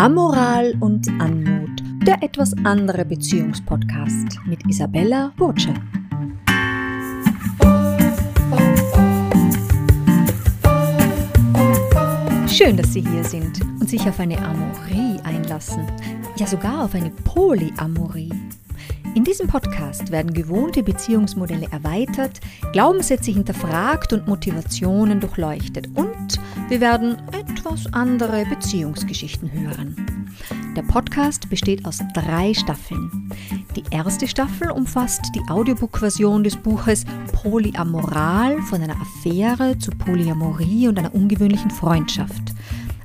Amoral und Anmut, der etwas andere Beziehungspodcast mit Isabella Burtsche. Schön, dass Sie hier sind und sich auf eine Amorie einlassen. Ja, sogar auf eine Polyamorie. In diesem Podcast werden gewohnte Beziehungsmodelle erweitert, Glaubenssätze hinterfragt und Motivationen durchleuchtet und wir werden etwas andere Beziehungsgeschichten hören. Der Podcast besteht aus drei Staffeln. Die erste Staffel umfasst die Audiobook-Version des Buches Polyamoral von einer Affäre zu Polyamorie und einer ungewöhnlichen Freundschaft.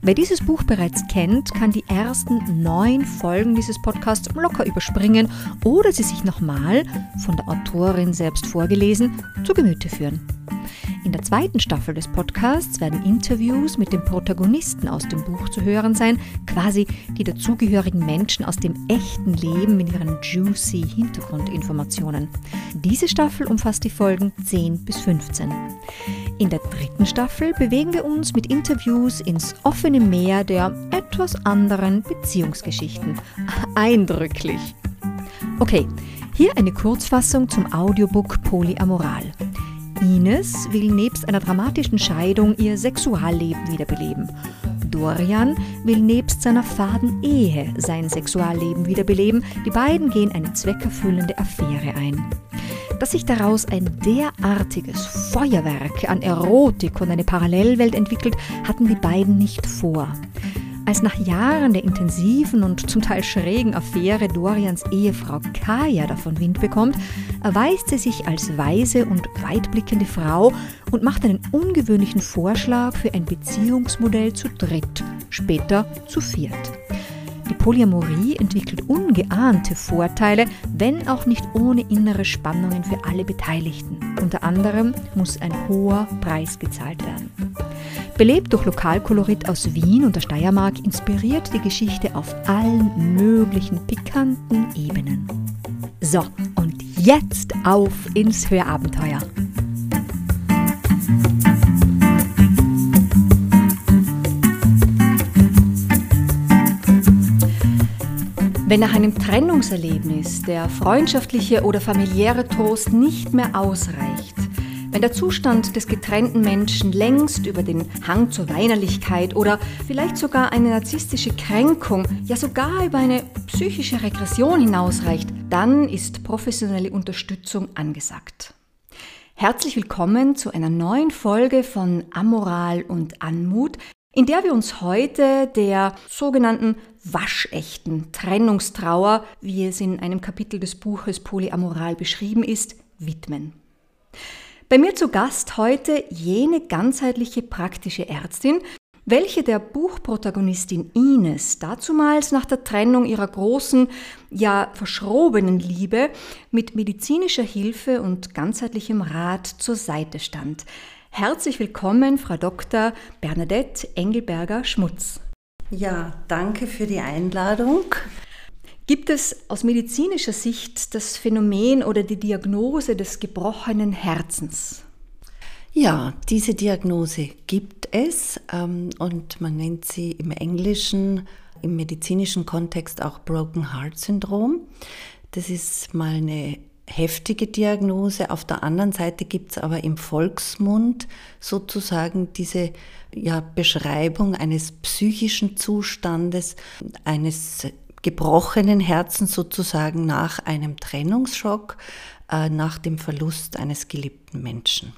Wer dieses Buch bereits kennt, kann die ersten neun Folgen dieses Podcasts locker überspringen oder sie sich nochmal, von der Autorin selbst vorgelesen, zu Gemüte führen. In der zweiten Staffel des Podcasts werden Interviews mit den Protagonisten aus dem Buch zu hören sein, quasi die dazugehörigen Menschen aus dem echten Leben mit ihren juicy Hintergrundinformationen. Diese Staffel umfasst die Folgen 10 bis 15. In der dritten Staffel bewegen wir uns mit Interviews ins offene Meer der etwas anderen Beziehungsgeschichten. Eindrücklich. Okay, hier eine Kurzfassung zum Audiobook Polyamoral. Ines will nebst einer dramatischen Scheidung ihr Sexualleben wiederbeleben. Dorian will nebst seiner faden Ehe sein Sexualleben wiederbeleben. Die beiden gehen eine zweckerfüllende Affäre ein. Dass sich daraus ein derartiges Feuerwerk an Erotik und eine Parallelwelt entwickelt, hatten die beiden nicht vor. Als nach Jahren der intensiven und zum Teil schrägen Affäre Dorians Ehefrau Kaya davon Wind bekommt, erweist sie sich als weise und weitblickende Frau und macht einen ungewöhnlichen Vorschlag für ein Beziehungsmodell zu dritt, später zu viert. Die Polyamorie entwickelt ungeahnte Vorteile, wenn auch nicht ohne innere Spannungen für alle Beteiligten. Unter anderem muss ein hoher Preis gezahlt werden. Belebt durch Lokalkolorit aus Wien und der Steiermark inspiriert die Geschichte auf allen möglichen pikanten Ebenen. So, und jetzt auf ins Hörabenteuer. Wenn nach einem Trennungserlebnis der freundschaftliche oder familiäre Trost nicht mehr ausreicht, wenn der Zustand des getrennten Menschen längst über den Hang zur Weinerlichkeit oder vielleicht sogar eine narzisstische Kränkung, ja sogar über eine psychische Regression hinausreicht, dann ist professionelle Unterstützung angesagt. Herzlich willkommen zu einer neuen Folge von Amoral und Anmut, in der wir uns heute der sogenannten waschechten Trennungstrauer, wie es in einem Kapitel des Buches Polyamoral beschrieben ist, widmen. Bei mir zu Gast heute jene ganzheitliche praktische Ärztin, welche der Buchprotagonistin Ines dazumals nach der Trennung ihrer großen, ja verschrobenen Liebe mit medizinischer Hilfe und ganzheitlichem Rat zur Seite stand. Herzlich willkommen, Frau Dr. Bernadette Engelberger-Schmutz. Ja, danke für die Einladung. Gibt es aus medizinischer Sicht das Phänomen oder die Diagnose des gebrochenen Herzens? Ja, diese Diagnose gibt es ähm, und man nennt sie im englischen, im medizinischen Kontext auch Broken Heart Syndrom. Das ist mal eine heftige Diagnose. Auf der anderen Seite gibt es aber im Volksmund sozusagen diese ja, Beschreibung eines psychischen Zustandes, eines gebrochenen Herzens sozusagen nach einem Trennungsschock, äh, nach dem Verlust eines geliebten Menschen.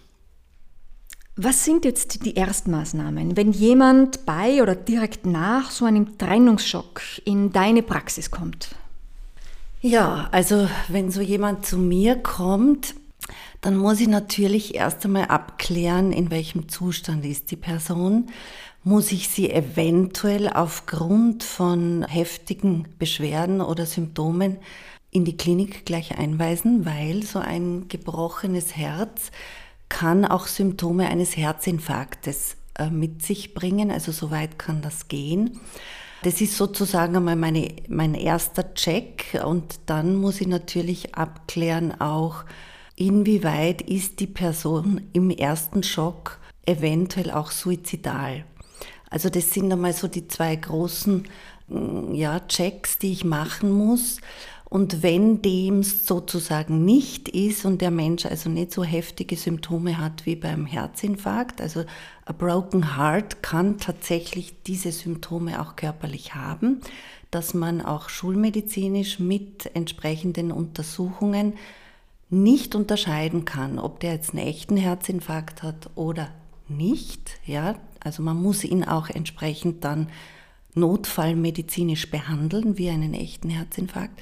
Was sind jetzt die Erstmaßnahmen, wenn jemand bei oder direkt nach so einem Trennungsschock in deine Praxis kommt? Ja, also wenn so jemand zu mir kommt, dann muss ich natürlich erst einmal abklären, in welchem Zustand ist die Person. Muss ich sie eventuell aufgrund von heftigen Beschwerden oder Symptomen in die Klinik gleich einweisen, weil so ein gebrochenes Herz kann auch Symptome eines Herzinfarktes äh, mit sich bringen. Also so weit kann das gehen. Das ist sozusagen einmal meine, mein erster Check und dann muss ich natürlich abklären auch, inwieweit ist die Person im ersten Schock eventuell auch suizidal. Also das sind einmal so die zwei großen mm, ja, Checks, die ich machen muss. Und wenn dem sozusagen nicht ist und der Mensch also nicht so heftige Symptome hat wie beim Herzinfarkt, also a broken heart kann tatsächlich diese Symptome auch körperlich haben, dass man auch schulmedizinisch mit entsprechenden Untersuchungen nicht unterscheiden kann, ob der jetzt einen echten Herzinfarkt hat oder nicht. Ja, also man muss ihn auch entsprechend dann notfallmedizinisch behandeln wie einen echten Herzinfarkt.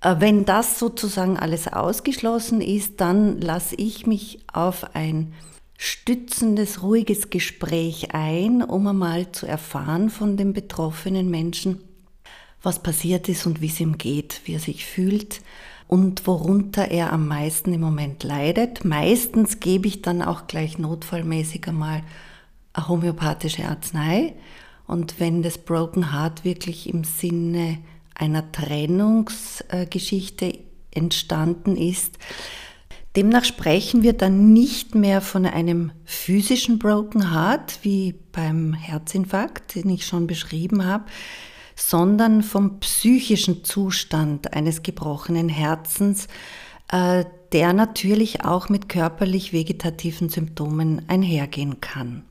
Äh, wenn das sozusagen alles ausgeschlossen ist, dann lasse ich mich auf ein stützendes, ruhiges Gespräch ein, um einmal zu erfahren von dem betroffenen Menschen, was passiert ist und wie es ihm geht, wie er sich fühlt und worunter er am meisten im Moment leidet. Meistens gebe ich dann auch gleich notfallmäßig einmal eine homöopathische Arznei. Und wenn das Broken Heart wirklich im Sinne einer Trennungsgeschichte entstanden ist, demnach sprechen wir dann nicht mehr von einem physischen Broken Heart wie beim Herzinfarkt, den ich schon beschrieben habe, sondern vom psychischen Zustand eines gebrochenen Herzens, äh, der natürlich auch mit körperlich vegetativen Symptomen einhergehen kann.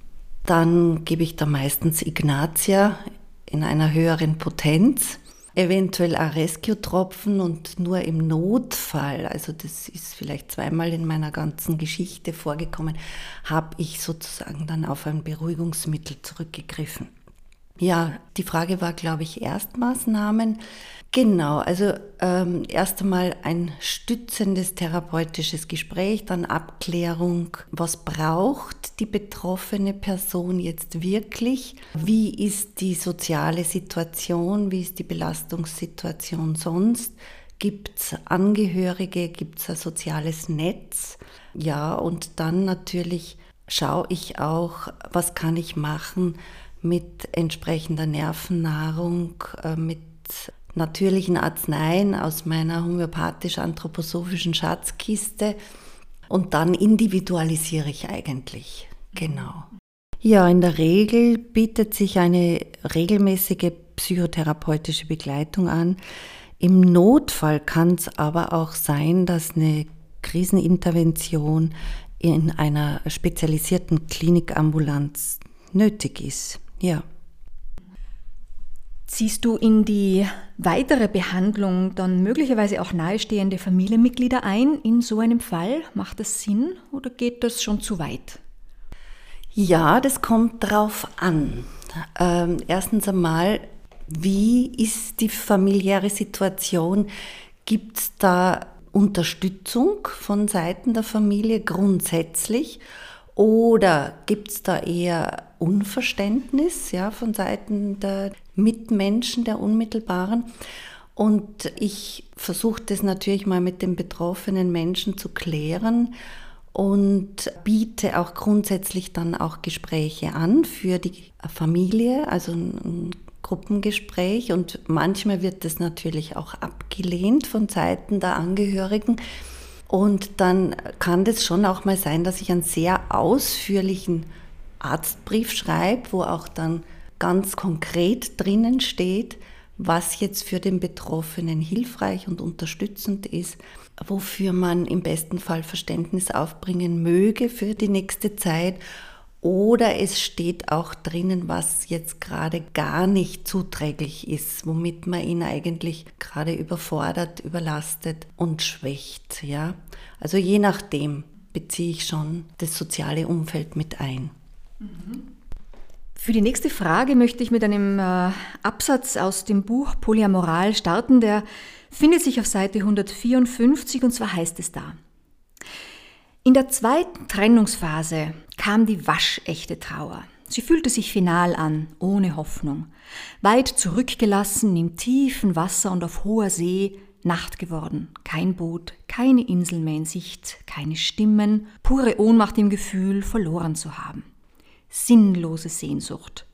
Dann gebe ich da meistens Ignatia in einer höheren Potenz, eventuell auch Rescue-Tropfen und nur im Notfall, also das ist vielleicht zweimal in meiner ganzen Geschichte vorgekommen, habe ich sozusagen dann auf ein Beruhigungsmittel zurückgegriffen. Ja, die Frage war, glaube ich, Erstmaßnahmen. Genau, also ähm, erst einmal ein stützendes therapeutisches Gespräch, dann Abklärung, was braucht die betroffene Person jetzt wirklich, wie ist die soziale Situation, wie ist die Belastungssituation sonst, gibt es Angehörige, gibt es ein soziales Netz, ja, und dann natürlich schaue ich auch, was kann ich machen mit entsprechender Nervennahrung, äh, mit natürlichen Arzneien aus meiner homöopathisch-anthroposophischen Schatzkiste und dann individualisiere ich eigentlich. Genau. Ja, in der Regel bietet sich eine regelmäßige psychotherapeutische Begleitung an. Im Notfall kann es aber auch sein, dass eine Krisenintervention in einer spezialisierten Klinikambulanz nötig ist. Ja. Ziehst du in die weitere Behandlung dann möglicherweise auch nahestehende Familienmitglieder ein in so einem Fall? Macht das Sinn oder geht das schon zu weit? Ja, das kommt drauf an. Ähm, erstens einmal, wie ist die familiäre Situation? Gibt es da Unterstützung von Seiten der Familie grundsätzlich? Oder gibt es da eher Unverständnis ja, von Seiten der Mitmenschen, der Unmittelbaren? Und ich versuche das natürlich mal mit den betroffenen Menschen zu klären und biete auch grundsätzlich dann auch Gespräche an für die Familie, also ein Gruppengespräch. Und manchmal wird das natürlich auch abgelehnt von Seiten der Angehörigen. Und dann kann das schon auch mal sein, dass ich einen sehr ausführlichen Arztbrief schreibe, wo auch dann ganz konkret drinnen steht, was jetzt für den Betroffenen hilfreich und unterstützend ist, wofür man im besten Fall Verständnis aufbringen möge für die nächste Zeit oder es steht auch drinnen, was jetzt gerade gar nicht zuträglich ist, womit man ihn eigentlich gerade überfordert, überlastet und schwächt. Ja? Also je nachdem beziehe ich schon das soziale Umfeld mit ein. Für die nächste Frage möchte ich mit einem äh, Absatz aus dem Buch Polyamoral starten, der findet sich auf Seite 154 und zwar heißt es da. In der zweiten Trennungsphase kam die waschechte Trauer. Sie fühlte sich final an, ohne Hoffnung. Weit zurückgelassen im tiefen Wasser und auf hoher See, Nacht geworden. Kein Boot, keine Insel mehr in Sicht, keine Stimmen, pure Ohnmacht im Gefühl, verloren zu haben. Sinnlose Sehnsucht.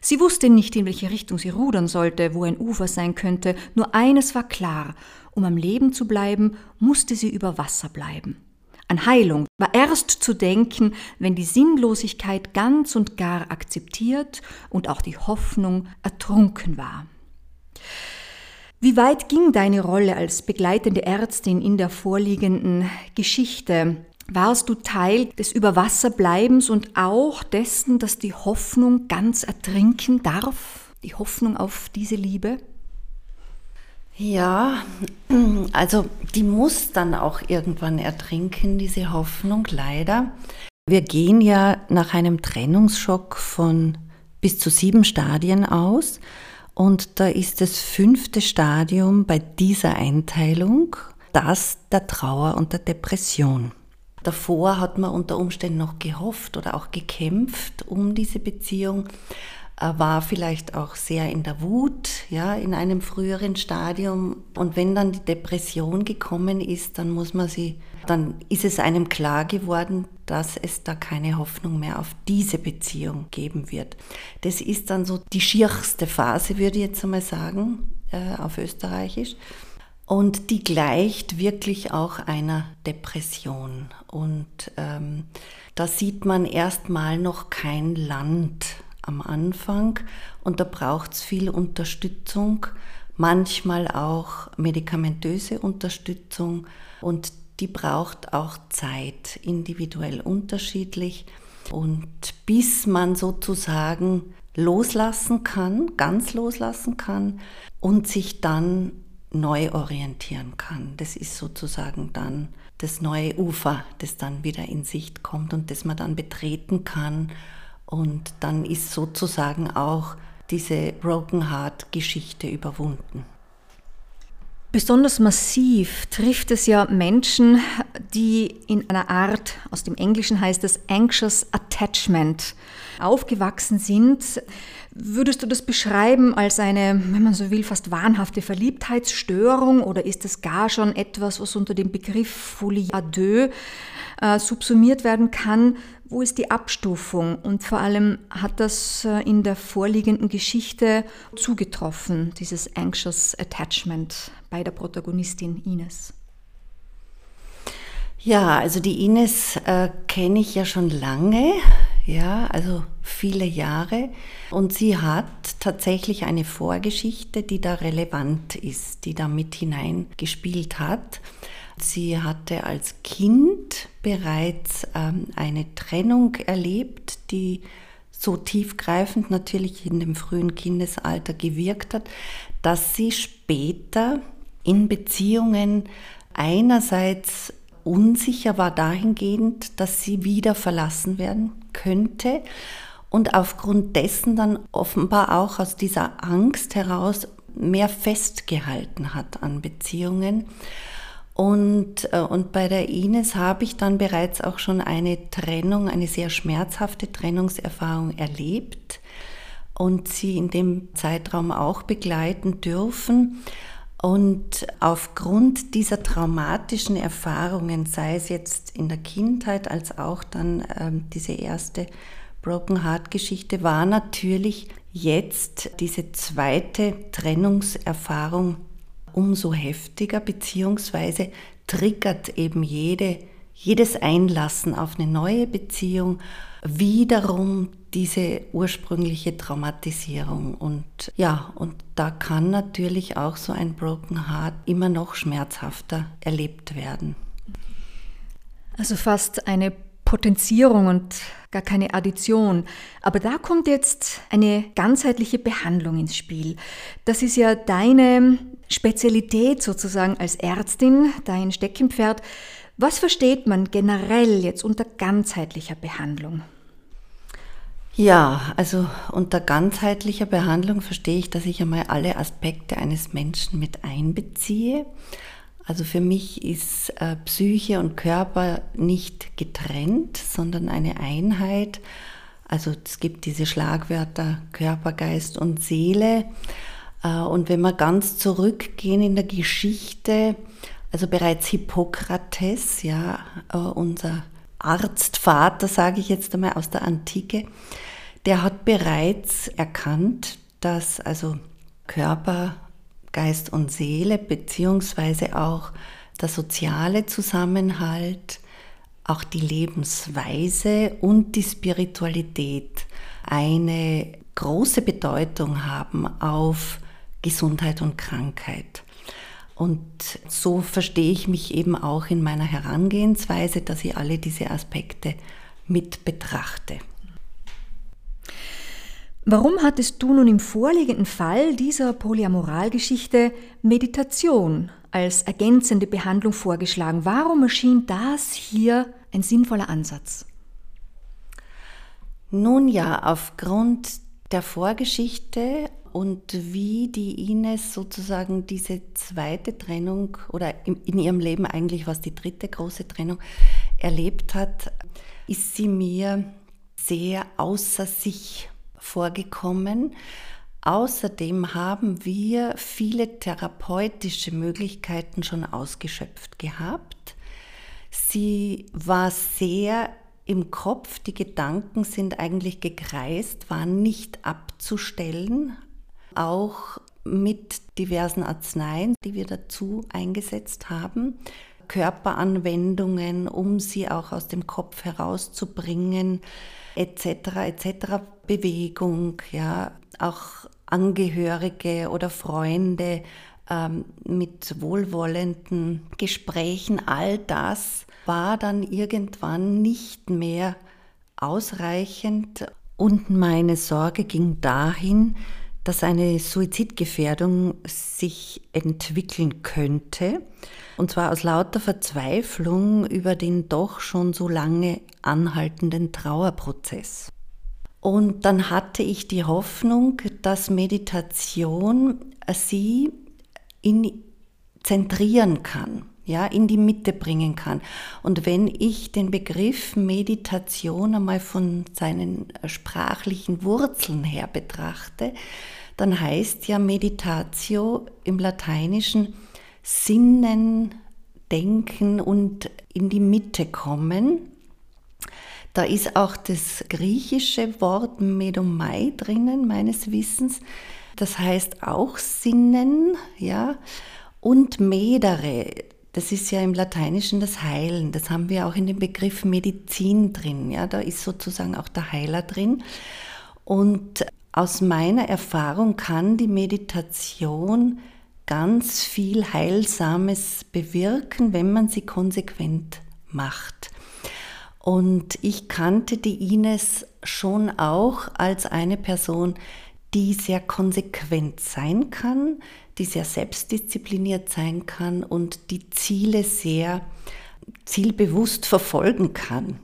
Sie wusste nicht, in welche Richtung sie rudern sollte, wo ein Ufer sein könnte, nur eines war klar, um am Leben zu bleiben, musste sie über Wasser bleiben. An Heilung war erst zu denken, wenn die Sinnlosigkeit ganz und gar akzeptiert und auch die Hoffnung ertrunken war. Wie weit ging deine Rolle als begleitende Ärztin in der vorliegenden Geschichte? Warst du Teil des Überwasserbleibens und auch dessen, dass die Hoffnung ganz ertrinken darf? Die Hoffnung auf diese Liebe? Ja, also die muss dann auch irgendwann ertrinken, diese Hoffnung, leider. Wir gehen ja nach einem Trennungsschock von bis zu sieben Stadien aus und da ist das fünfte Stadium bei dieser Einteilung das der Trauer und der Depression. Davor hat man unter Umständen noch gehofft oder auch gekämpft um diese Beziehung, war vielleicht auch sehr in der Wut, ja, in einem früheren Stadium. Und wenn dann die Depression gekommen ist, dann muss man sie, dann ist es einem klar geworden, dass es da keine Hoffnung mehr auf diese Beziehung geben wird. Das ist dann so die schierchste Phase, würde ich jetzt einmal sagen, äh, auf Österreichisch. Und die gleicht wirklich auch einer Depression. Und ähm, da sieht man erstmal noch kein Land am Anfang und da braucht es viel Unterstützung, manchmal auch medikamentöse Unterstützung und die braucht auch Zeit, individuell unterschiedlich. Und bis man sozusagen loslassen kann, ganz loslassen kann und sich dann neu orientieren kann. Das ist sozusagen dann das neue Ufer, das dann wieder in Sicht kommt und das man dann betreten kann. Und dann ist sozusagen auch diese Broken Heart Geschichte überwunden. Besonders massiv trifft es ja Menschen, die in einer Art, aus dem Englischen heißt es Anxious Attachment, aufgewachsen sind. Würdest du das beschreiben als eine, wenn man so will, fast wahnhafte Verliebtheitsstörung oder ist es gar schon etwas, was unter dem Begriff Folie à deux äh, subsumiert werden kann? Wo ist die Abstufung? Und vor allem hat das äh, in der vorliegenden Geschichte zugetroffen, dieses Anxious Attachment bei der Protagonistin Ines? Ja, also die Ines äh, kenne ich ja schon lange, ja, also viele Jahre. Und sie hat tatsächlich eine Vorgeschichte, die da relevant ist, die da mit hineingespielt hat. Sie hatte als Kind bereits ähm, eine Trennung erlebt, die so tiefgreifend natürlich in dem frühen Kindesalter gewirkt hat, dass sie später in Beziehungen einerseits unsicher war dahingehend, dass sie wieder verlassen werden könnte und aufgrund dessen dann offenbar auch aus dieser Angst heraus mehr festgehalten hat an Beziehungen und, äh, und bei der Ines habe ich dann bereits auch schon eine Trennung, eine sehr schmerzhafte Trennungserfahrung erlebt und sie in dem Zeitraum auch begleiten dürfen. Und aufgrund dieser traumatischen Erfahrungen, sei es jetzt in der Kindheit als auch dann ähm, diese erste Broken Heart Geschichte, war natürlich jetzt diese zweite Trennungserfahrung umso heftiger, beziehungsweise triggert eben jede, jedes Einlassen auf eine neue Beziehung wiederum diese ursprüngliche Traumatisierung. Und ja, und da kann natürlich auch so ein Broken Heart immer noch schmerzhafter erlebt werden. Also fast eine Potenzierung und gar keine Addition. Aber da kommt jetzt eine ganzheitliche Behandlung ins Spiel. Das ist ja deine Spezialität sozusagen als Ärztin, dein Steckenpferd. Was versteht man generell jetzt unter ganzheitlicher Behandlung? Ja, also unter ganzheitlicher Behandlung verstehe ich, dass ich einmal alle Aspekte eines Menschen mit einbeziehe. Also für mich ist äh, Psyche und Körper nicht getrennt, sondern eine Einheit. Also es gibt diese Schlagwörter Körper, Geist und Seele. Äh, und wenn wir ganz zurückgehen in der Geschichte, also bereits Hippokrates, ja, äh, unser Arztvater, sage ich jetzt einmal aus der Antike, der hat bereits erkannt, dass also Körper, Geist und Seele beziehungsweise auch der soziale Zusammenhalt, auch die Lebensweise und die Spiritualität eine große Bedeutung haben auf Gesundheit und Krankheit. Und so verstehe ich mich eben auch in meiner Herangehensweise, dass ich alle diese Aspekte mit betrachte. Warum hattest du nun im vorliegenden Fall dieser Polyamoralgeschichte Meditation als ergänzende Behandlung vorgeschlagen? Warum erschien das hier ein sinnvoller Ansatz? Nun ja, aufgrund der Vorgeschichte und wie die Ines sozusagen diese zweite Trennung oder in ihrem Leben eigentlich was die dritte große Trennung erlebt hat, ist sie mir sehr außer sich vorgekommen. Außerdem haben wir viele therapeutische Möglichkeiten schon ausgeschöpft gehabt. Sie war sehr im Kopf, die Gedanken sind eigentlich gekreist, waren nicht abzustellen, auch mit diversen Arzneien, die wir dazu eingesetzt haben. Körperanwendungen, um sie auch aus dem Kopf herauszubringen, etc. etc. Bewegung, ja, auch Angehörige oder Freunde ähm, mit wohlwollenden Gesprächen, all das war dann irgendwann nicht mehr ausreichend und meine Sorge ging dahin, dass eine Suizidgefährdung sich entwickeln könnte. Und zwar aus lauter Verzweiflung über den doch schon so lange anhaltenden Trauerprozess. Und dann hatte ich die Hoffnung, dass Meditation sie in, zentrieren kann, ja, in die Mitte bringen kann. Und wenn ich den Begriff Meditation einmal von seinen sprachlichen Wurzeln her betrachte, dann heißt ja Meditatio im Lateinischen Sinnen, Denken und in die Mitte kommen. Da ist auch das griechische Wort Medomai drinnen, meines Wissens. Das heißt auch Sinnen, ja, und Medere. Das ist ja im Lateinischen das Heilen. Das haben wir auch in dem Begriff Medizin drin. Ja, da ist sozusagen auch der Heiler drin. Und aus meiner Erfahrung kann die Meditation ganz viel Heilsames bewirken, wenn man sie konsequent macht. Und ich kannte die Ines schon auch als eine Person, die sehr konsequent sein kann, die sehr selbstdiszipliniert sein kann und die Ziele sehr zielbewusst verfolgen kann.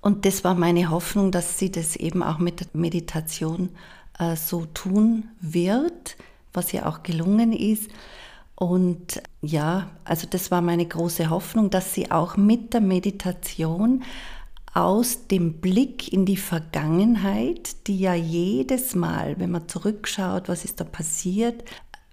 Und das war meine Hoffnung, dass sie das eben auch mit der Meditation äh, so tun wird was ja auch gelungen ist. Und ja, also das war meine große Hoffnung, dass sie auch mit der Meditation aus dem Blick in die Vergangenheit, die ja jedes Mal, wenn man zurückschaut, was ist da passiert,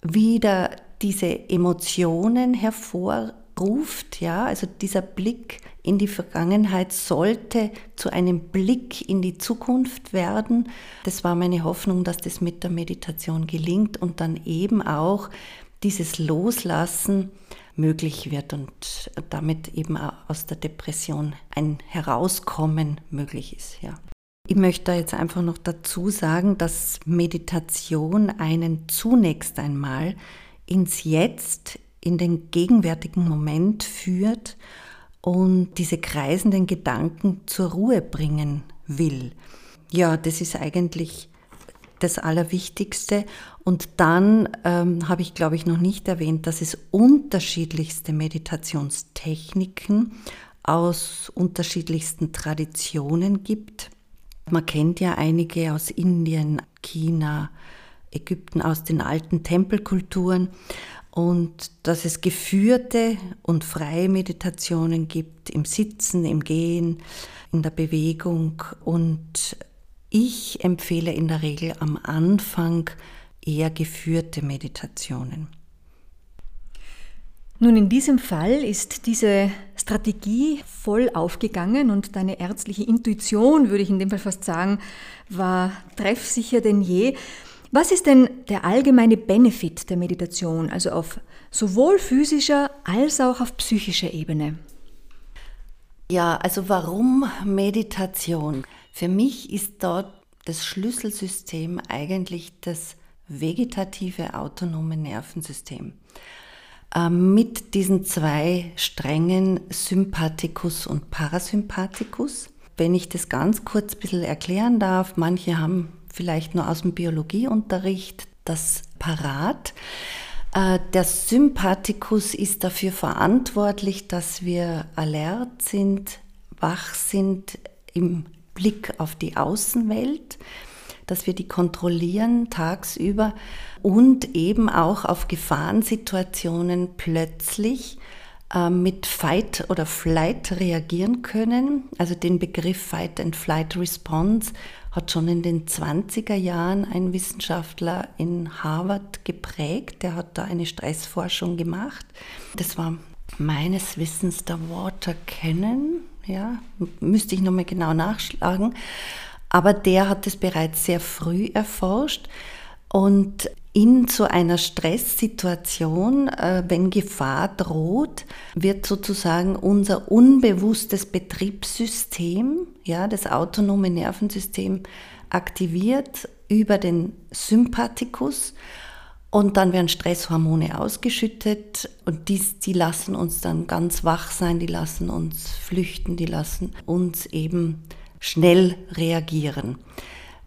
wieder diese Emotionen hervorruft, ja, also dieser Blick in die Vergangenheit sollte zu einem Blick in die Zukunft werden. Das war meine Hoffnung, dass das mit der Meditation gelingt und dann eben auch dieses Loslassen möglich wird und damit eben aus der Depression ein Herauskommen möglich ist. Ja. Ich möchte jetzt einfach noch dazu sagen, dass Meditation einen zunächst einmal ins Jetzt, in den gegenwärtigen Moment führt und diese kreisenden Gedanken zur Ruhe bringen will. Ja, das ist eigentlich das Allerwichtigste. Und dann ähm, habe ich, glaube ich, noch nicht erwähnt, dass es unterschiedlichste Meditationstechniken aus unterschiedlichsten Traditionen gibt. Man kennt ja einige aus Indien, China, Ägypten, aus den alten Tempelkulturen und dass es geführte und freie Meditationen gibt im Sitzen, im Gehen, in der Bewegung und ich empfehle in der Regel am Anfang eher geführte Meditationen. Nun, in diesem Fall ist diese Strategie voll aufgegangen und deine ärztliche Intuition, würde ich in dem Fall fast sagen, war treffsicher denn je. Was ist denn der allgemeine Benefit der Meditation, also auf sowohl physischer als auch auf psychischer Ebene? Ja, also warum Meditation? Für mich ist dort das Schlüsselsystem eigentlich das vegetative autonome Nervensystem. Ähm, mit diesen zwei Strängen Sympathikus und Parasympathikus. Wenn ich das ganz kurz ein bisschen erklären darf, manche haben vielleicht nur aus dem Biologieunterricht das parat. Äh, der Sympathikus ist dafür verantwortlich, dass wir alert sind, wach sind im Blick auf die Außenwelt, dass wir die kontrollieren tagsüber und eben auch auf Gefahrensituationen plötzlich äh, mit Fight oder Flight reagieren können. Also den Begriff Fight and Flight Response hat schon in den 20er Jahren ein Wissenschaftler in Harvard geprägt. Der hat da eine Stressforschung gemacht. Das war meines Wissens der Water Cannon. Ja, müsste ich nochmal genau nachschlagen. Aber der hat es bereits sehr früh erforscht. Und in so einer Stresssituation, äh, wenn Gefahr droht, wird sozusagen unser unbewusstes Betriebssystem, ja, das autonome Nervensystem aktiviert über den Sympathikus und dann werden Stresshormone ausgeschüttet und die, die lassen uns dann ganz wach sein, die lassen uns flüchten, die lassen uns eben schnell reagieren.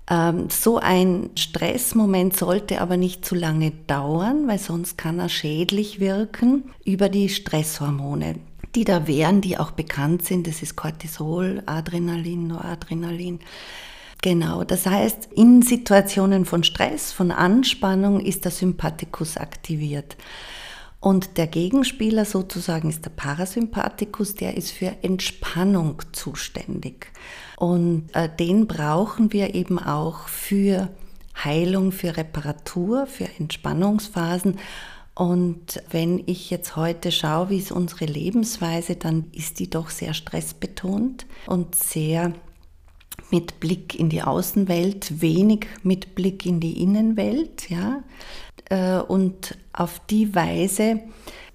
Ähm, so ein Stressmoment sollte aber nicht zu lange dauern, weil sonst kann er schädlich wirken über die Stresshormone, die da wären, die auch bekannt sind. Das ist Cortisol, Adrenalin, Noradrenalin. Genau, das heißt, in Situationen von Stress, von Anspannung ist der Sympathikus aktiviert. Und der Gegenspieler sozusagen ist der Parasympathikus, der ist für Entspannung zuständig. Und äh, den brauchen wir eben auch für Heilung, für Reparatur, für Entspannungsphasen. Und wenn ich jetzt heute schaue, wie ist unsere Lebensweise, dann ist die doch sehr stressbetont und sehr mit Blick in die Außenwelt, wenig mit Blick in die Innenwelt, ja. Äh, und auf die Weise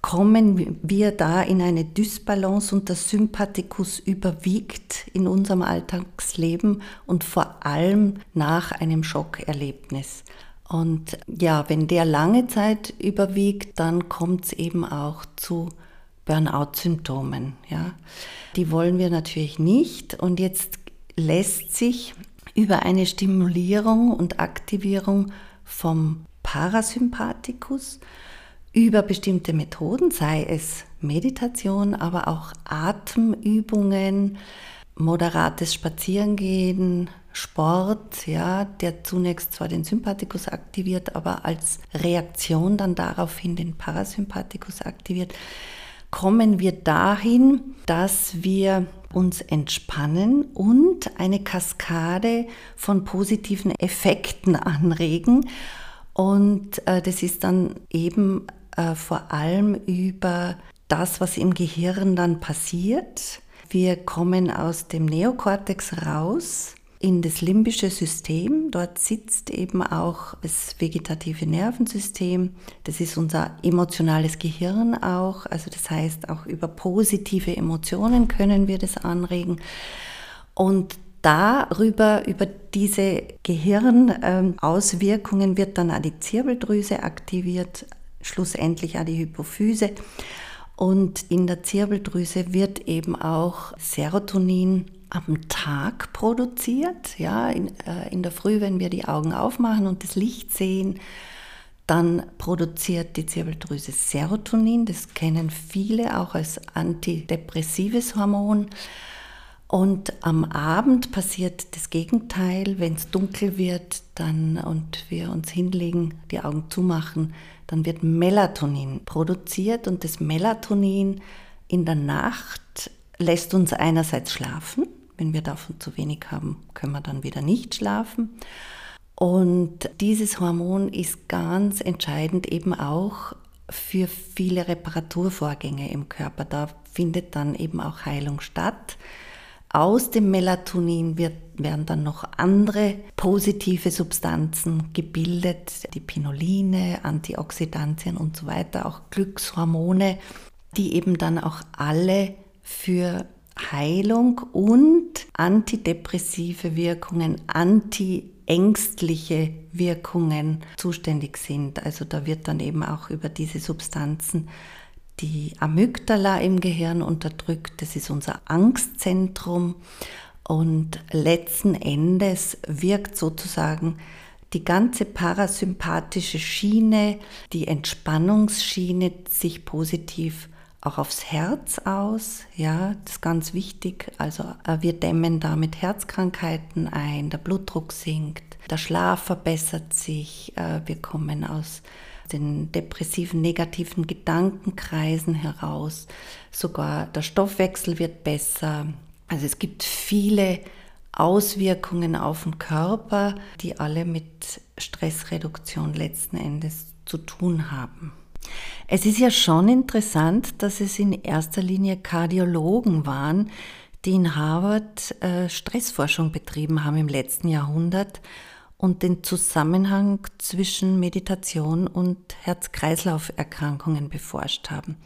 kommen wir da in eine Dysbalance und der Sympathikus überwiegt in unserem Alltagsleben und vor allem nach einem Schockerlebnis. Und ja, wenn der lange Zeit überwiegt, dann kommt es eben auch zu Burnout-Symptomen. Ja. Die wollen wir natürlich nicht. Und jetzt lässt sich über eine Stimulierung und Aktivierung vom Parasympathikus über bestimmte Methoden, sei es Meditation, aber auch Atemübungen, moderates Spazierengehen, Sport, ja, der zunächst zwar den Sympathikus aktiviert, aber als Reaktion dann daraufhin den Parasympathikus aktiviert, kommen wir dahin, dass wir uns entspannen und eine Kaskade von positiven Effekten anregen. Und äh, das ist dann eben äh, vor allem über das, was im Gehirn dann passiert. Wir kommen aus dem Neokortex raus in das limbische System. Dort sitzt eben auch das vegetative Nervensystem. Das ist unser emotionales Gehirn auch. Also das heißt, auch über positive Emotionen können wir das anregen. Und darüber, über diese Gehirnauswirkungen wird dann auch die Zirbeldrüse aktiviert, schlussendlich auch die Hypophyse. Und in der Zirbeldrüse wird eben auch Serotonin am Tag produziert. Ja, in, äh, in der Früh, wenn wir die Augen aufmachen und das Licht sehen, dann produziert die Zirbeldrüse Serotonin. Das kennen viele auch als antidepressives Hormon. Und am Abend passiert das Gegenteil. Wenn es dunkel wird dann, und wir uns hinlegen, die Augen zumachen, dann wird Melatonin produziert und das Melatonin in der Nacht lässt uns einerseits schlafen. Wenn wir davon zu wenig haben, können wir dann wieder nicht schlafen. Und dieses Hormon ist ganz entscheidend eben auch für viele Reparaturvorgänge im Körper. Da findet dann eben auch Heilung statt. Aus dem Melatonin wird, werden dann noch andere positive Substanzen gebildet, die Pinoline, Antioxidantien und so weiter, auch Glückshormone, die eben dann auch alle für Heilung und antidepressive Wirkungen, Anti ängstliche Wirkungen zuständig sind. Also da wird dann eben auch über diese Substanzen die Amygdala im Gehirn unterdrückt. Das ist unser Angstzentrum. Und letzten Endes wirkt sozusagen die ganze parasympathische Schiene, die Entspannungsschiene sich positiv auch aufs Herz aus. Ja, das ist ganz wichtig. Also äh, wir dämmen damit Herzkrankheiten ein, der Blutdruck sinkt, der Schlaf verbessert sich, äh, wir kommen aus den depressiven, negativen Gedankenkreisen heraus. Sogar der Stoffwechsel wird besser. Also es gibt viele Auswirkungen auf den Körper, die alle mit Stressreduktion letzten Endes zu tun haben. Es ist ja schon interessant, dass es in erster Linie Kardiologen waren, die in Harvard äh, Stressforschung betrieben haben im letzten Jahrhundert und den Zusammenhang zwischen Meditation und Herz-Kreislauf-Erkrankungen beforscht haben.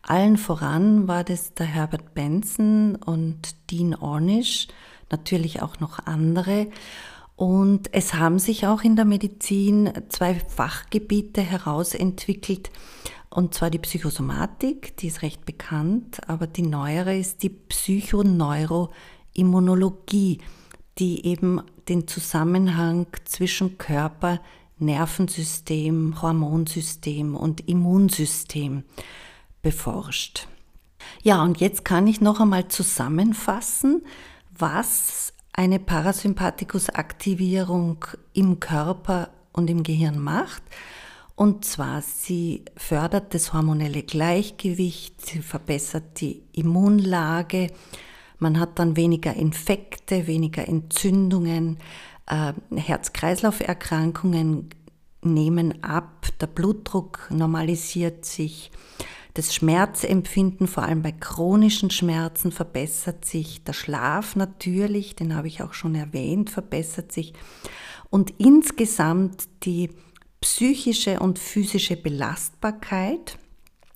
Allen voran war das der Herbert Benson und Dean Ornish, natürlich auch noch andere. Und es haben sich auch in der Medizin zwei Fachgebiete herausentwickelt, und zwar die Psychosomatik, die ist recht bekannt, aber die neuere ist die Psychoneuroimmunologie die eben den Zusammenhang zwischen Körper, Nervensystem, Hormonsystem und Immunsystem beforscht. Ja, und jetzt kann ich noch einmal zusammenfassen, was eine Parasympathikus-Aktivierung im Körper und im Gehirn macht. Und zwar, sie fördert das hormonelle Gleichgewicht, sie verbessert die Immunlage, man hat dann weniger Infekte, weniger Entzündungen, äh, Herz-Kreislauf-Erkrankungen nehmen ab, der Blutdruck normalisiert sich, das Schmerzempfinden, vor allem bei chronischen Schmerzen, verbessert sich, der Schlaf natürlich, den habe ich auch schon erwähnt, verbessert sich und insgesamt die psychische und physische Belastbarkeit.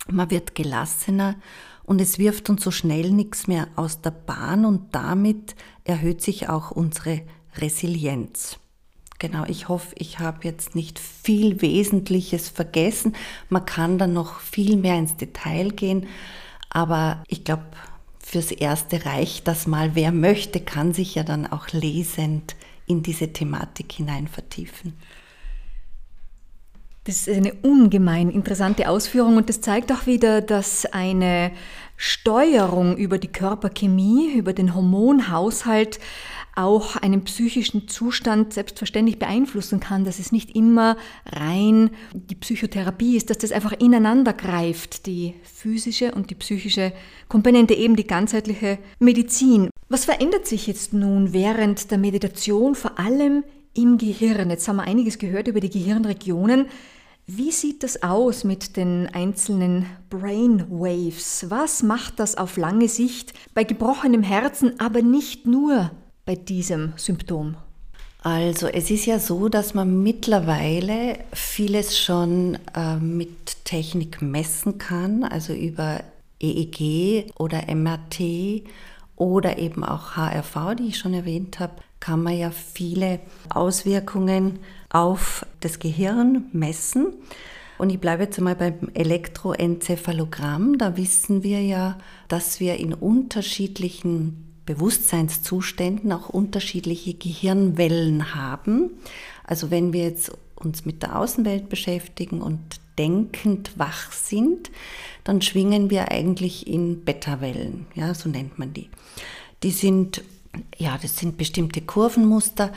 Man wird gelassener und es wirft uns so schnell nichts mehr aus der Bahn und damit erhöht sich auch unsere Resilienz. Genau, ich hoffe, ich habe jetzt nicht viel Wesentliches vergessen. Man kann dann noch viel mehr ins Detail gehen, aber ich glaube, fürs Erste reicht das mal. Wer möchte, kann sich ja dann auch lesend in diese Thematik hinein vertiefen. Das ist eine ungemein interessante Ausführung und das zeigt auch wieder, dass eine Steuerung über die Körperchemie, über den Hormonhaushalt auch einen psychischen Zustand selbstverständlich beeinflussen kann, dass es nicht immer rein die Psychotherapie ist, dass das einfach ineinander greift, die physische und die psychische Komponente, eben die ganzheitliche Medizin. Was verändert sich jetzt nun während der Meditation, vor allem im Gehirn? Jetzt haben wir einiges gehört über die Gehirnregionen. Wie sieht das aus mit den einzelnen Brainwaves? Was macht das auf lange Sicht bei gebrochenem Herzen, aber nicht nur bei diesem Symptom? Also es ist ja so, dass man mittlerweile vieles schon äh, mit Technik messen kann, also über EEG oder MRT oder eben auch HRV, die ich schon erwähnt habe, kann man ja viele Auswirkungen auf das Gehirn messen. Und ich bleibe jetzt einmal beim Elektroenzephalogramm. Da wissen wir ja, dass wir in unterschiedlichen Bewusstseinszuständen auch unterschiedliche Gehirnwellen haben. Also wenn wir jetzt uns mit der Außenwelt beschäftigen und denkend wach sind, dann schwingen wir eigentlich in Beta-Wellen, ja, so nennt man die. Die sind ja, das sind bestimmte Kurvenmuster.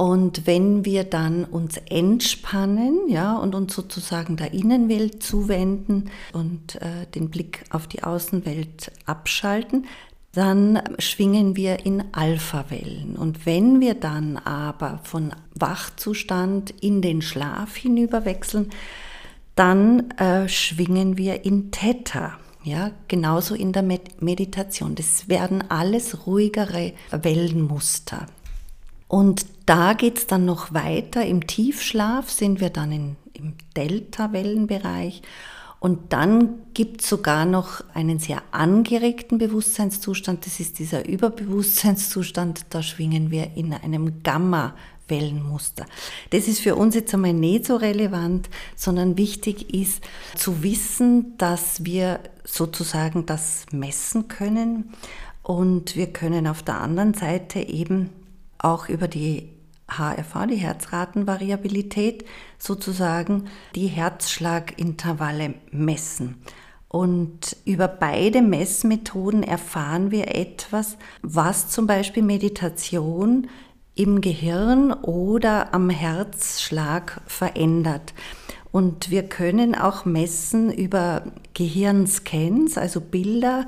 Und wenn wir dann uns entspannen, ja, und uns sozusagen der Innenwelt zuwenden und äh, den Blick auf die Außenwelt abschalten, dann schwingen wir in Alpha-Wellen. Und wenn wir dann aber von Wachzustand in den Schlaf hinüberwechseln, dann äh, schwingen wir in Theta. Ja, genauso in der Meditation. Das werden alles ruhigere Wellenmuster. Und da geht es dann noch weiter. Im Tiefschlaf sind wir dann in, im Delta-Wellenbereich. Und dann gibt es sogar noch einen sehr angeregten Bewusstseinszustand. Das ist dieser Überbewusstseinszustand. Da schwingen wir in einem Gamma. Wellenmuster. Das ist für uns jetzt einmal nicht so relevant, sondern wichtig ist zu wissen, dass wir sozusagen das messen können und wir können auf der anderen Seite eben auch über die HRV, die Herzratenvariabilität, sozusagen die Herzschlagintervalle messen. Und über beide Messmethoden erfahren wir etwas, was zum Beispiel Meditation im Gehirn oder am Herzschlag verändert. Und wir können auch messen über Gehirnscans, also Bilder,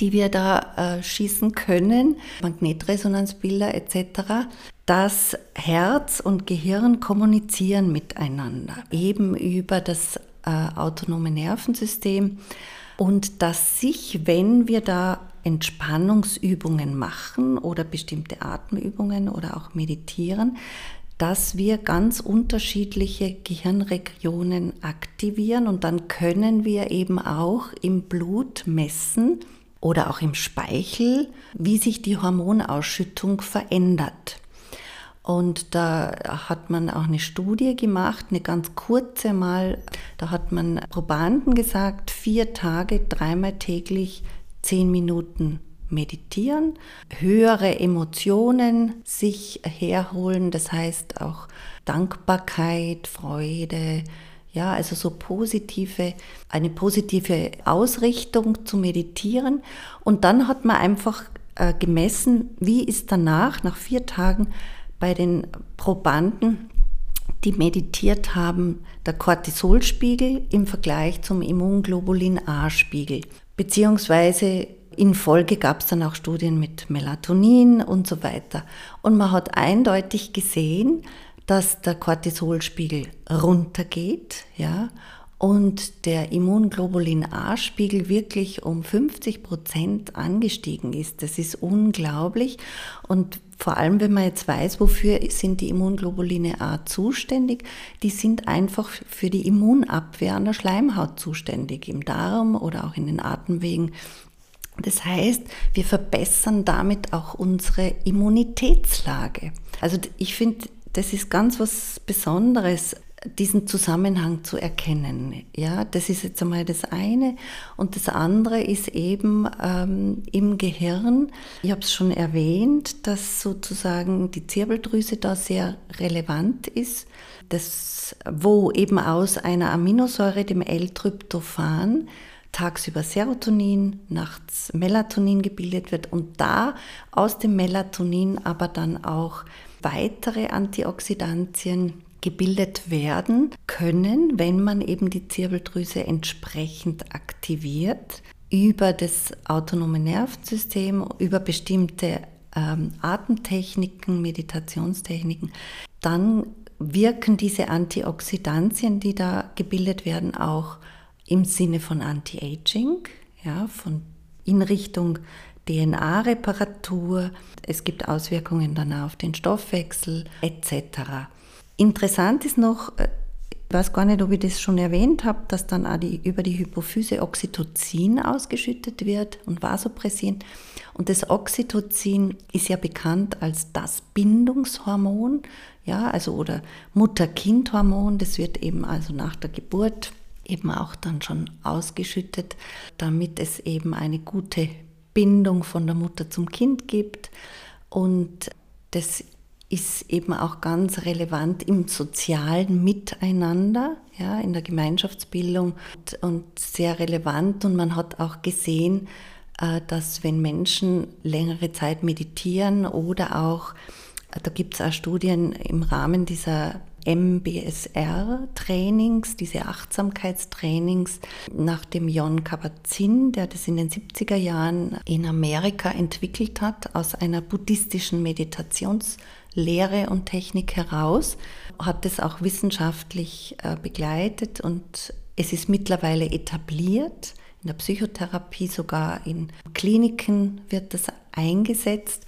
die wir da äh, schießen können, Magnetresonanzbilder etc., dass Herz und Gehirn kommunizieren miteinander, eben über das äh, autonome Nervensystem und dass sich, wenn wir da Entspannungsübungen machen oder bestimmte Atemübungen oder auch meditieren, dass wir ganz unterschiedliche Gehirnregionen aktivieren und dann können wir eben auch im Blut messen oder auch im Speichel, wie sich die Hormonausschüttung verändert. Und da hat man auch eine Studie gemacht, eine ganz kurze mal. Da hat man Probanden gesagt, vier Tage, dreimal täglich zehn Minuten meditieren, höhere Emotionen sich herholen, das heißt auch Dankbarkeit, Freude, ja, also so positive, eine positive Ausrichtung zu meditieren. Und dann hat man einfach äh, gemessen, wie ist danach, nach vier Tagen, bei den Probanden, die meditiert haben, der Cortisolspiegel im Vergleich zum Immunglobulin A-Spiegel. Beziehungsweise in Folge gab es dann auch Studien mit Melatonin und so weiter. Und man hat eindeutig gesehen, dass der Cortisolspiegel runtergeht, ja, und der Immunglobulin A-Spiegel wirklich um 50 Prozent angestiegen ist. Das ist unglaublich. Und vor allem, wenn man jetzt weiß, wofür sind die Immunglobuline A zuständig, die sind einfach für die Immunabwehr an der Schleimhaut zuständig, im Darm oder auch in den Atemwegen. Das heißt, wir verbessern damit auch unsere Immunitätslage. Also ich finde, das ist ganz was Besonderes diesen Zusammenhang zu erkennen. Ja, das ist jetzt einmal das eine. Und das andere ist eben ähm, im Gehirn. Ich habe es schon erwähnt, dass sozusagen die Zirbeldrüse da sehr relevant ist. Das, wo eben aus einer Aminosäure, dem L-Tryptophan, tagsüber Serotonin, nachts Melatonin gebildet wird und da aus dem Melatonin aber dann auch weitere Antioxidantien gebildet werden können, wenn man eben die Zirbeldrüse entsprechend aktiviert über das autonome Nervensystem, über bestimmte ähm, Atemtechniken, Meditationstechniken, dann wirken diese Antioxidantien, die da gebildet werden, auch im Sinne von Anti-Aging, ja, von in Richtung DNA-Reparatur. Es gibt Auswirkungen dann auf den Stoffwechsel etc. Interessant ist noch, äh, ich weiß gar nicht, ob ich das schon erwähnt habe, dass dann auch die, über die Hypophyse Oxytocin ausgeschüttet wird und Vasopressin. Und das Oxytocin ist ja bekannt als das Bindungshormon, ja, also oder Mutter-Kind-Hormon. Das wird eben also nach der Geburt eben auch dann schon ausgeschüttet, damit es eben eine gute Bindung von der Mutter zum Kind gibt. Und das ist eben auch ganz relevant im sozialen Miteinander, ja, in der Gemeinschaftsbildung und, und sehr relevant. Und man hat auch gesehen, äh, dass wenn Menschen längere Zeit meditieren oder auch, äh, da gibt es auch Studien im Rahmen dieser MBSR-Trainings, diese Achtsamkeitstrainings nach dem Jon Kabat-Zinn, der das in den 70er Jahren in Amerika entwickelt hat, aus einer buddhistischen Meditationslehre und Technik heraus, hat es auch wissenschaftlich äh, begleitet und es ist mittlerweile etabliert. In der Psychotherapie, sogar in Kliniken wird das eingesetzt.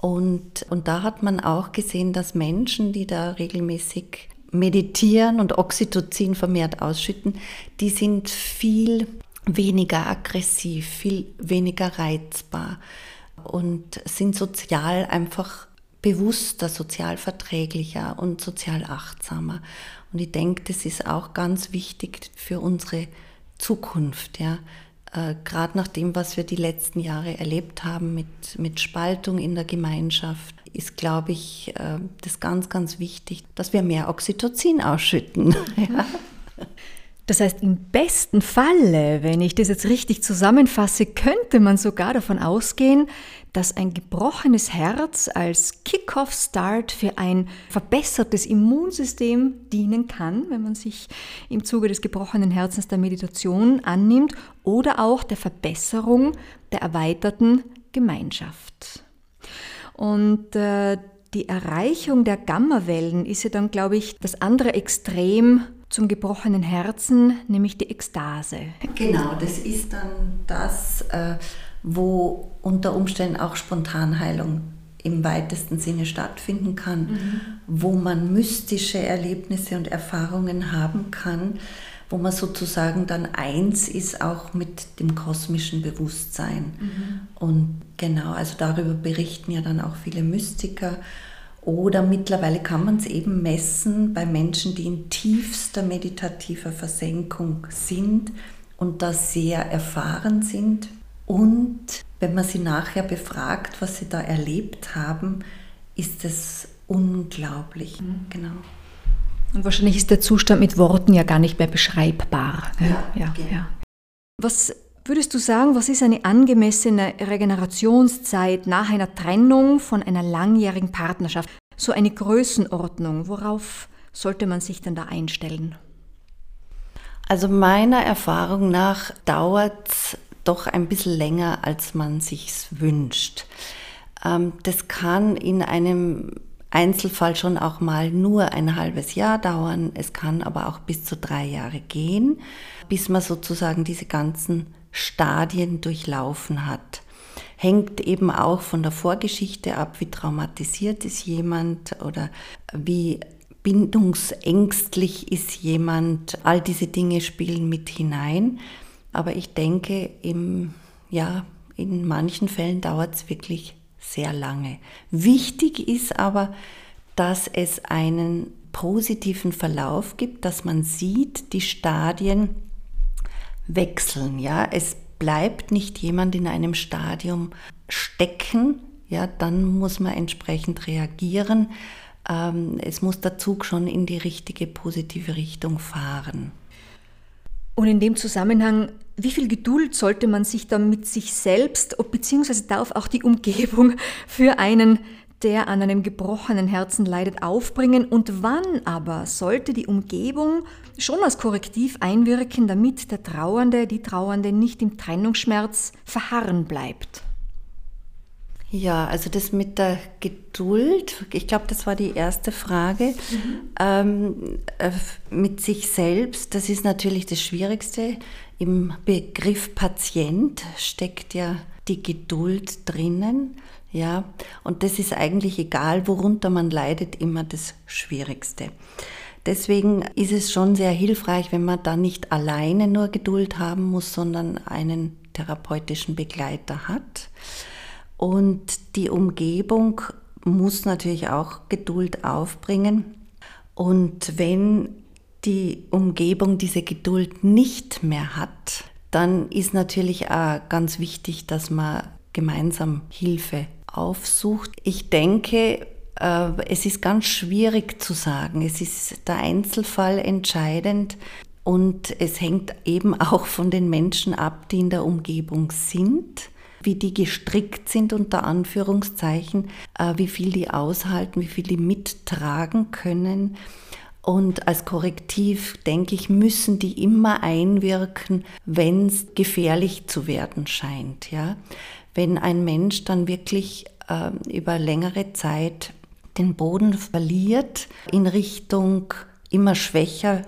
Und, und da hat man auch gesehen, dass Menschen, die da regelmäßig meditieren und Oxytocin vermehrt ausschütten, die sind viel weniger aggressiv, viel weniger reizbar und sind sozial einfach bewusster, sozial verträglicher und sozial achtsamer. Und ich denke, das ist auch ganz wichtig für unsere Zukunft, ja. Äh, Gerade nach dem, was wir die letzten Jahre erlebt haben mit, mit Spaltung in der Gemeinschaft, ist, glaube ich, äh, das ganz, ganz wichtig, dass wir mehr Oxytocin ausschütten. ja. Das heißt, im besten Falle, wenn ich das jetzt richtig zusammenfasse, könnte man sogar davon ausgehen, dass ein gebrochenes Herz als Kick-off-Start für ein verbessertes Immunsystem dienen kann, wenn man sich im Zuge des gebrochenen Herzens der Meditation annimmt oder auch der Verbesserung der erweiterten Gemeinschaft. Und äh, die Erreichung der Gammawellen ist ja dann, glaube ich, das andere Extrem zum gebrochenen Herzen, nämlich die Ekstase. Genau, das ist dann das, äh, wo unter Umständen auch Spontanheilung im weitesten Sinne stattfinden kann, mhm. wo man mystische Erlebnisse und Erfahrungen haben kann, wo man sozusagen dann eins ist auch mit dem kosmischen Bewusstsein. Mhm. Und genau, also darüber berichten ja dann auch viele Mystiker. Oder mittlerweile kann man es eben messen bei Menschen, die in tiefster meditativer Versenkung sind und da sehr erfahren sind. Und wenn man sie nachher befragt, was sie da erlebt haben, ist es unglaublich. Mhm. Genau. Und wahrscheinlich ist der Zustand mit Worten ja gar nicht mehr beschreibbar. Ja, ja, genau. ja. Was würdest du sagen, was ist eine angemessene Regenerationszeit nach einer Trennung von einer langjährigen Partnerschaft? So eine Größenordnung, worauf sollte man sich denn da einstellen? Also meiner Erfahrung nach dauert es doch ein bisschen länger, als man sich wünscht. Ähm, das kann in einem Einzelfall schon auch mal nur ein halbes Jahr dauern. Es kann aber auch bis zu drei Jahre gehen, bis man sozusagen diese ganzen Stadien durchlaufen hat. Hängt eben auch von der Vorgeschichte ab, wie traumatisiert ist jemand oder wie bindungsängstlich ist jemand. All diese Dinge spielen mit hinein. Aber ich denke, im, ja, in manchen Fällen dauert es wirklich sehr lange. Wichtig ist aber, dass es einen positiven Verlauf gibt, dass man sieht, die Stadien wechseln. Ja, es bleibt nicht jemand in einem Stadium stecken. Ja, dann muss man entsprechend reagieren. Ähm, es muss der Zug schon in die richtige positive Richtung fahren. Und in dem Zusammenhang, wie viel Geduld sollte man sich da mit sich selbst, beziehungsweise darf auch die Umgebung für einen, der an einem gebrochenen Herzen leidet, aufbringen? Und wann aber sollte die Umgebung schon als Korrektiv einwirken, damit der Trauernde, die Trauernde nicht im Trennungsschmerz verharren bleibt? Ja, also das mit der Geduld, ich glaube, das war die erste Frage. Mhm. Ähm, äh, mit sich selbst, das ist natürlich das Schwierigste. Im Begriff Patient steckt ja die Geduld drinnen. Ja, und das ist eigentlich egal, worunter man leidet, immer das Schwierigste. Deswegen ist es schon sehr hilfreich, wenn man da nicht alleine nur Geduld haben muss, sondern einen therapeutischen Begleiter hat. Und die Umgebung muss natürlich auch Geduld aufbringen. Und wenn die Umgebung diese Geduld nicht mehr hat, dann ist natürlich auch ganz wichtig, dass man gemeinsam Hilfe aufsucht. Ich denke, äh, es ist ganz schwierig zu sagen. Es ist der Einzelfall entscheidend und es hängt eben auch von den Menschen ab, die in der Umgebung sind wie die gestrickt sind unter Anführungszeichen, äh, wie viel die aushalten, wie viel die mittragen können. Und als Korrektiv, denke ich, müssen die immer einwirken, wenn es gefährlich zu werden scheint. Ja? Wenn ein Mensch dann wirklich äh, über längere Zeit den Boden verliert, in Richtung immer schwächer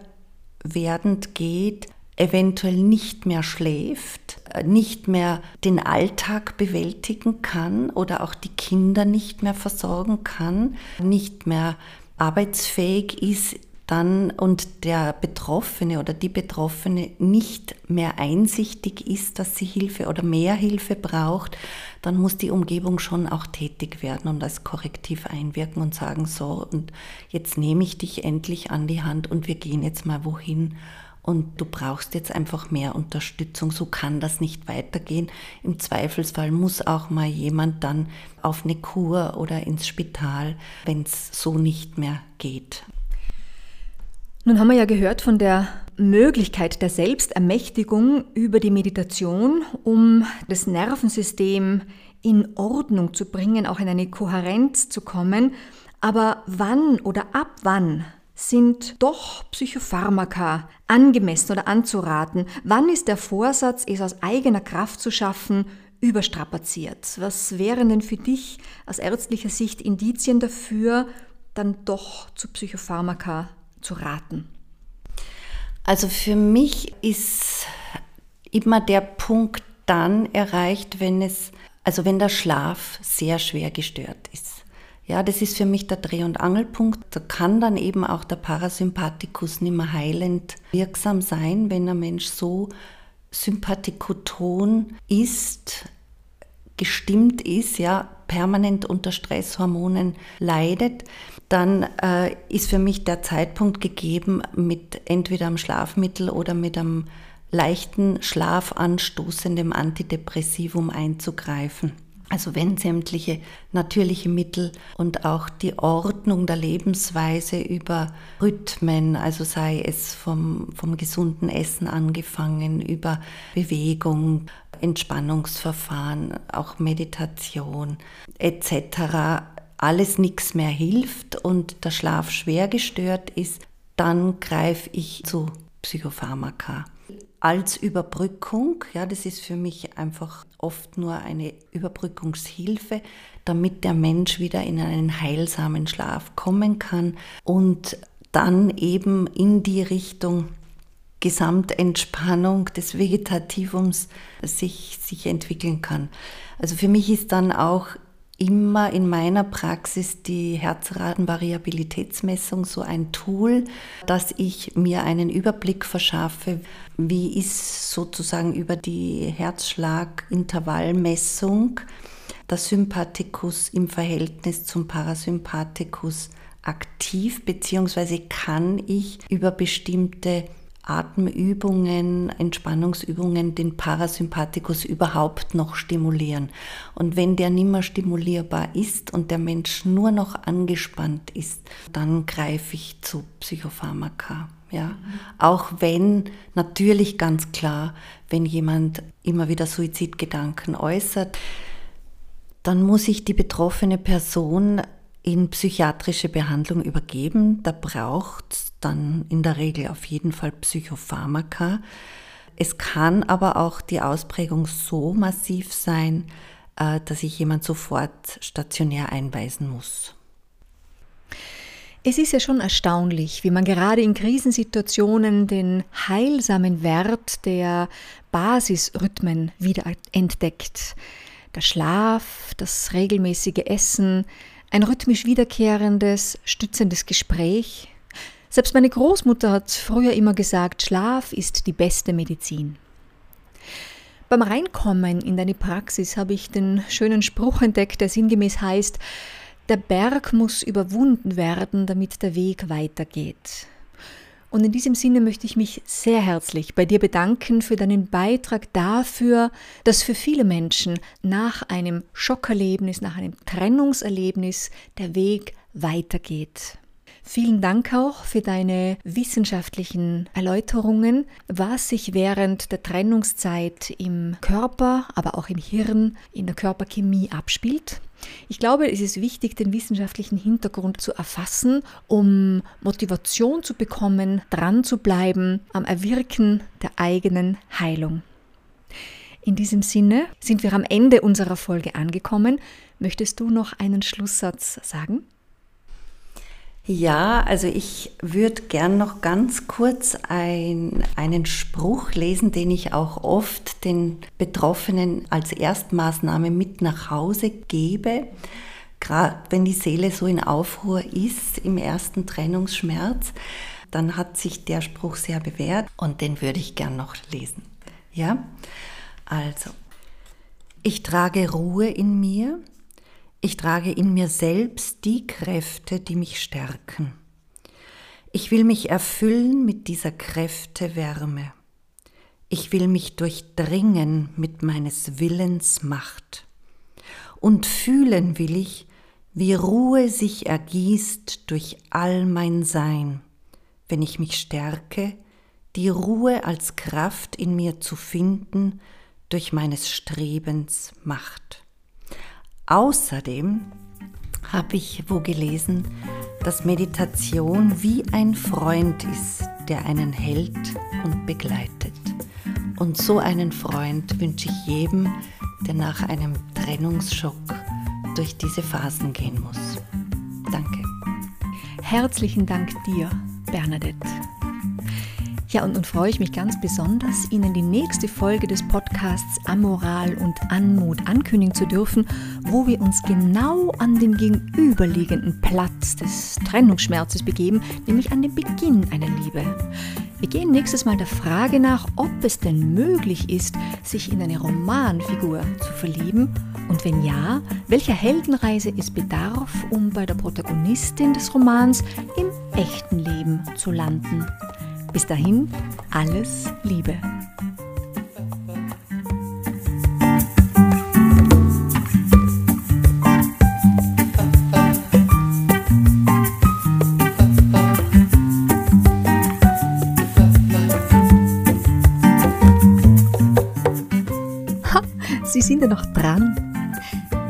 werdend geht, eventuell nicht mehr schläft, nicht mehr den Alltag bewältigen kann oder auch die Kinder nicht mehr versorgen kann, nicht mehr arbeitsfähig ist, dann und der Betroffene oder die Betroffene nicht mehr einsichtig ist, dass sie Hilfe oder mehr Hilfe braucht, dann muss die Umgebung schon auch tätig werden und als Korrektiv einwirken und sagen, so, und jetzt nehme ich dich endlich an die Hand und wir gehen jetzt mal wohin und du brauchst jetzt einfach mehr Unterstützung. So kann das nicht weitergehen. Im Zweifelsfall muss auch mal jemand dann auf eine Kur oder ins Spital, wenn es so nicht mehr geht. Nun haben wir ja gehört von der Möglichkeit der Selbstermächtigung über die Meditation, um das Nervensystem in Ordnung zu bringen, auch in eine Kohärenz zu kommen. Aber wann oder ab wann sind doch Psychopharmaka angemessen oder anzuraten? Wann ist der Vorsatz, es aus eigener Kraft zu schaffen, überstrapaziert? Was wären denn für dich aus ärztlicher Sicht Indizien dafür, dann doch zu Psychopharmaka zu raten? Also für mich ist immer der Punkt dann erreicht, wenn es, also wenn der Schlaf sehr schwer gestört ist. Ja, das ist für mich der Dreh- und Angelpunkt. Da kann dann eben auch der Parasympathikus nicht mehr heilend wirksam sein, wenn ein Mensch so sympathikoton ist, gestimmt ist, ja, permanent unter Stresshormonen leidet, dann äh, ist für mich der Zeitpunkt gegeben, mit entweder einem Schlafmittel oder mit einem leichten schlafanstoßendem Antidepressivum einzugreifen. Also wenn sämtliche natürliche Mittel und auch die Ordnung der Lebensweise über Rhythmen, also sei es vom, vom gesunden Essen angefangen, über Bewegung, Entspannungsverfahren, auch Meditation etc., alles nichts mehr hilft und der Schlaf schwer gestört ist, dann greife ich zu Psychopharmaka. Als Überbrückung, ja, das ist für mich einfach oft nur eine Überbrückungshilfe, damit der Mensch wieder in einen heilsamen Schlaf kommen kann und dann eben in die Richtung Gesamtentspannung des Vegetativums sich, sich entwickeln kann. Also für mich ist dann auch immer in meiner Praxis die Herzratenvariabilitätsmessung so ein Tool, dass ich mir einen Überblick verschaffe, wie ist sozusagen über die Herzschlagintervallmessung der Sympathikus im Verhältnis zum Parasympathikus aktiv, beziehungsweise kann ich über bestimmte Atemübungen, Entspannungsübungen den Parasympathikus überhaupt noch stimulieren. Und wenn der nimmer stimulierbar ist und der Mensch nur noch angespannt ist, dann greife ich zu Psychopharmaka. Ja, mhm. auch wenn natürlich ganz klar, wenn jemand immer wieder Suizidgedanken äußert, dann muss ich die betroffene Person in psychiatrische Behandlung übergeben. Da braucht es dann in der Regel auf jeden Fall Psychopharmaka. Es kann aber auch die Ausprägung so massiv sein, äh, dass ich jemand sofort stationär einweisen muss. Es ist ja schon erstaunlich, wie man gerade in Krisensituationen den heilsamen Wert der Basisrhythmen wieder entdeckt. Der Schlaf, das regelmäßige Essen, ein rhythmisch wiederkehrendes, stützendes Gespräch. Selbst meine Großmutter hat früher immer gesagt, Schlaf ist die beste Medizin. Beim Reinkommen in deine Praxis habe ich den schönen Spruch entdeckt, der sinngemäß heißt, der Berg muss überwunden werden, damit der Weg weitergeht. Und in diesem Sinne möchte ich mich sehr herzlich bei dir bedanken für deinen Beitrag dafür, dass für viele Menschen nach einem Schockerlebnis, nach einem Trennungserlebnis der Weg weitergeht. Vielen Dank auch für deine wissenschaftlichen Erläuterungen, was sich während der Trennungszeit im Körper, aber auch im Hirn, in der Körperchemie abspielt. Ich glaube, es ist wichtig, den wissenschaftlichen Hintergrund zu erfassen, um Motivation zu bekommen, dran zu bleiben am Erwirken der eigenen Heilung. In diesem Sinne sind wir am Ende unserer Folge angekommen. Möchtest du noch einen Schlusssatz sagen? Ja, also ich würde gern noch ganz kurz ein, einen Spruch lesen, den ich auch oft den Betroffenen als Erstmaßnahme mit nach Hause gebe, gerade wenn die Seele so in Aufruhr ist im ersten Trennungsschmerz. dann hat sich der Spruch sehr bewährt und den würde ich gern noch lesen. Ja? Also, ich trage Ruhe in mir, ich trage in mir selbst die Kräfte, die mich stärken. Ich will mich erfüllen mit dieser Kräfte Wärme. Ich will mich durchdringen mit meines Willens Macht. Und fühlen will ich, wie Ruhe sich ergießt durch all mein Sein, wenn ich mich stärke, die Ruhe als Kraft in mir zu finden durch meines Strebens Macht. Außerdem habe ich wo gelesen, dass Meditation wie ein Freund ist, der einen hält und begleitet. Und so einen Freund wünsche ich jedem, der nach einem Trennungsschock durch diese Phasen gehen muss. Danke. Herzlichen Dank dir, Bernadette. Ja, und nun freue ich mich ganz besonders, Ihnen die nächste Folge des Podcasts Amoral und Anmut ankündigen zu dürfen, wo wir uns genau an den gegenüberliegenden Platz des Trennungsschmerzes begeben, nämlich an den Beginn einer Liebe. Wir gehen nächstes Mal der Frage nach, ob es denn möglich ist, sich in eine Romanfigur zu verlieben und wenn ja, welcher Heldenreise es bedarf, um bei der Protagonistin des Romans im echten Leben zu landen. Bis dahin, alles Liebe. Sie sind ja noch dran.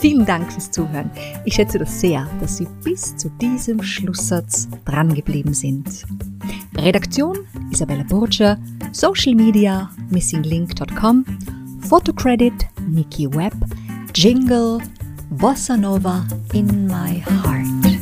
Vielen Dank fürs Zuhören. Ich schätze das sehr, dass Sie bis zu diesem Schlusssatz drangeblieben sind. Redaktion Isabella Burger, Social Media missinglink.com, Photocredit Nikki Webb, Jingle Bossa Nova in my heart.